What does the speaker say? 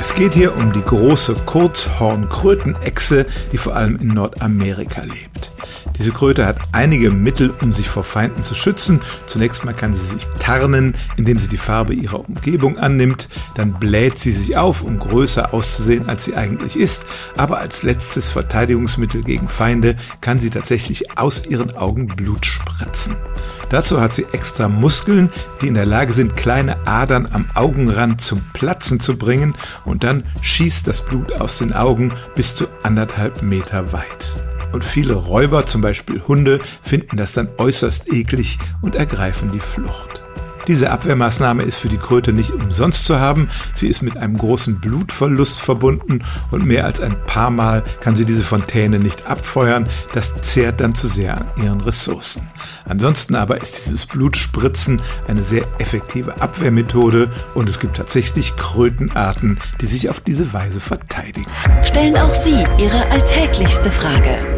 Es geht hier um die große Kurzhornkrötenechse, die vor allem in Nordamerika lebt. Diese Kröte hat einige Mittel, um sich vor Feinden zu schützen. Zunächst mal kann sie sich tarnen, indem sie die Farbe ihrer Umgebung annimmt. Dann bläht sie sich auf, um größer auszusehen, als sie eigentlich ist. Aber als letztes Verteidigungsmittel gegen Feinde kann sie tatsächlich aus ihren Augen Blut spritzen. Dazu hat sie extra Muskeln, die in der Lage sind, kleine Adern am Augenrand zum Platzen zu bringen und dann schießt das Blut aus den Augen bis zu anderthalb Meter weit. Und viele Räuber, zum Beispiel Hunde, finden das dann äußerst eklig und ergreifen die Flucht. Diese Abwehrmaßnahme ist für die Kröte nicht umsonst zu haben. Sie ist mit einem großen Blutverlust verbunden und mehr als ein paar Mal kann sie diese Fontäne nicht abfeuern. Das zehrt dann zu sehr an ihren Ressourcen. Ansonsten aber ist dieses Blutspritzen eine sehr effektive Abwehrmethode und es gibt tatsächlich Krötenarten, die sich auf diese Weise verteidigen. Stellen auch Sie Ihre alltäglichste Frage